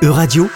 Euradio,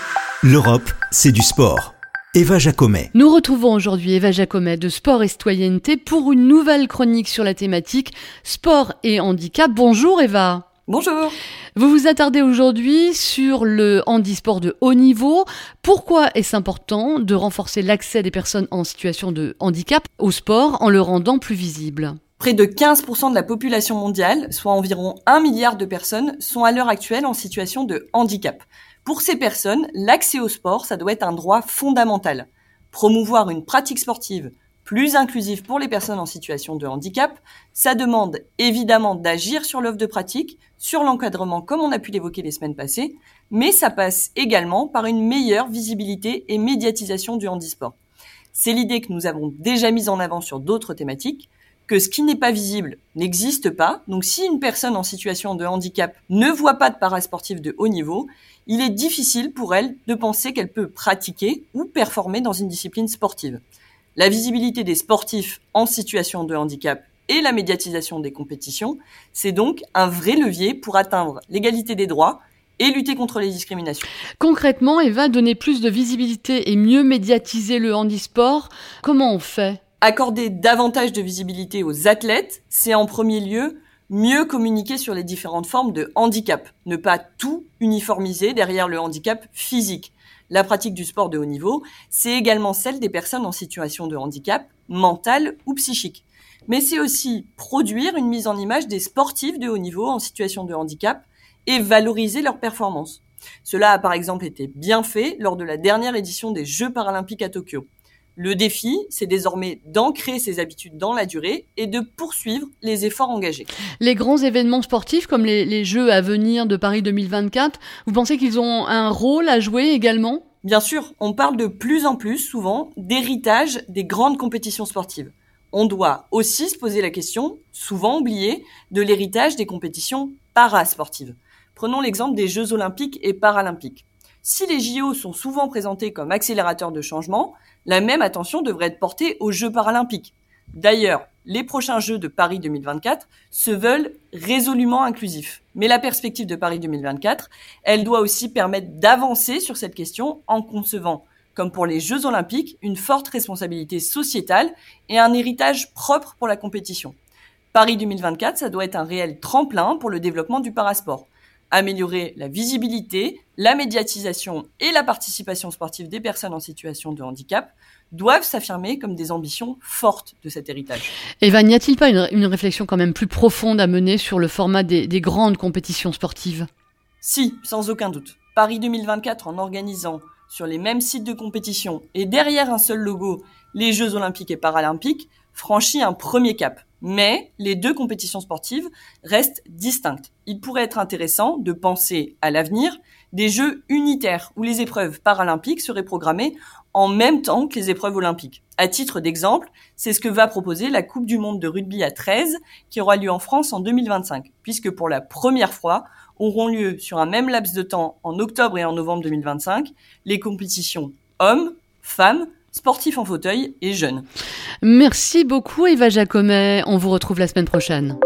l'Europe, c'est du sport. Eva Jacomet. Nous retrouvons aujourd'hui Eva Jacomet de Sport et Citoyenneté pour une nouvelle chronique sur la thématique sport et handicap. Bonjour Eva. Bonjour. Vous vous attardez aujourd'hui sur le handisport de haut niveau. Pourquoi est-ce important de renforcer l'accès des personnes en situation de handicap au sport en le rendant plus visible? Près de 15% de la population mondiale, soit environ 1 milliard de personnes, sont à l'heure actuelle en situation de handicap. Pour ces personnes, l'accès au sport, ça doit être un droit fondamental. Promouvoir une pratique sportive plus inclusive pour les personnes en situation de handicap, ça demande évidemment d'agir sur l'offre de pratique, sur l'encadrement comme on a pu l'évoquer les semaines passées, mais ça passe également par une meilleure visibilité et médiatisation du handisport. C'est l'idée que nous avons déjà mise en avant sur d'autres thématiques, que ce qui n'est pas visible n'existe pas. Donc si une personne en situation de handicap ne voit pas de parasportif de haut niveau, il est difficile pour elle de penser qu'elle peut pratiquer ou performer dans une discipline sportive. La visibilité des sportifs en situation de handicap et la médiatisation des compétitions, c'est donc un vrai levier pour atteindre l'égalité des droits et lutter contre les discriminations. Concrètement, Eva, donner plus de visibilité et mieux médiatiser le handisport, comment on fait? Accorder davantage de visibilité aux athlètes, c'est en premier lieu mieux communiquer sur les différentes formes de handicap, ne pas tout uniformiser derrière le handicap physique. La pratique du sport de haut niveau, c'est également celle des personnes en situation de handicap mental ou psychique. Mais c'est aussi produire une mise en image des sportifs de haut niveau en situation de handicap et valoriser leurs performances. Cela a par exemple été bien fait lors de la dernière édition des Jeux paralympiques à Tokyo. Le défi, c'est désormais d'ancrer ces habitudes dans la durée et de poursuivre les efforts engagés. Les grands événements sportifs comme les, Jeux à venir de Paris 2024, vous pensez qu'ils ont un rôle à jouer également? Bien sûr, on parle de plus en plus souvent d'héritage des grandes compétitions sportives. On doit aussi se poser la question, souvent oubliée, de l'héritage des compétitions parasportives. Prenons l'exemple des Jeux olympiques et paralympiques. Si les JO sont souvent présentés comme accélérateurs de changement, la même attention devrait être portée aux Jeux paralympiques. D'ailleurs, les prochains Jeux de Paris 2024 se veulent résolument inclusifs. Mais la perspective de Paris 2024, elle doit aussi permettre d'avancer sur cette question en concevant, comme pour les Jeux olympiques, une forte responsabilité sociétale et un héritage propre pour la compétition. Paris 2024, ça doit être un réel tremplin pour le développement du parasport améliorer la visibilité, la médiatisation et la participation sportive des personnes en situation de handicap doivent s'affirmer comme des ambitions fortes de cet héritage. Eva, n'y a-t-il pas une, réflexion quand même plus profonde à mener sur le format des, des grandes compétitions sportives? Si, sans aucun doute. Paris 2024, en organisant sur les mêmes sites de compétition et derrière un seul logo les Jeux olympiques et paralympiques, franchit un premier cap. Mais les deux compétitions sportives restent distinctes. Il pourrait être intéressant de penser à l'avenir des Jeux unitaires où les épreuves paralympiques seraient programmées en même temps que les épreuves olympiques. À titre d'exemple, c'est ce que va proposer la Coupe du monde de rugby à 13 qui aura lieu en France en 2025, puisque pour la première fois auront lieu sur un même laps de temps en octobre et en novembre 2025 les compétitions hommes, femmes, sportif en fauteuil et jeune. Merci beaucoup Eva Jacomet, on vous retrouve la semaine prochaine.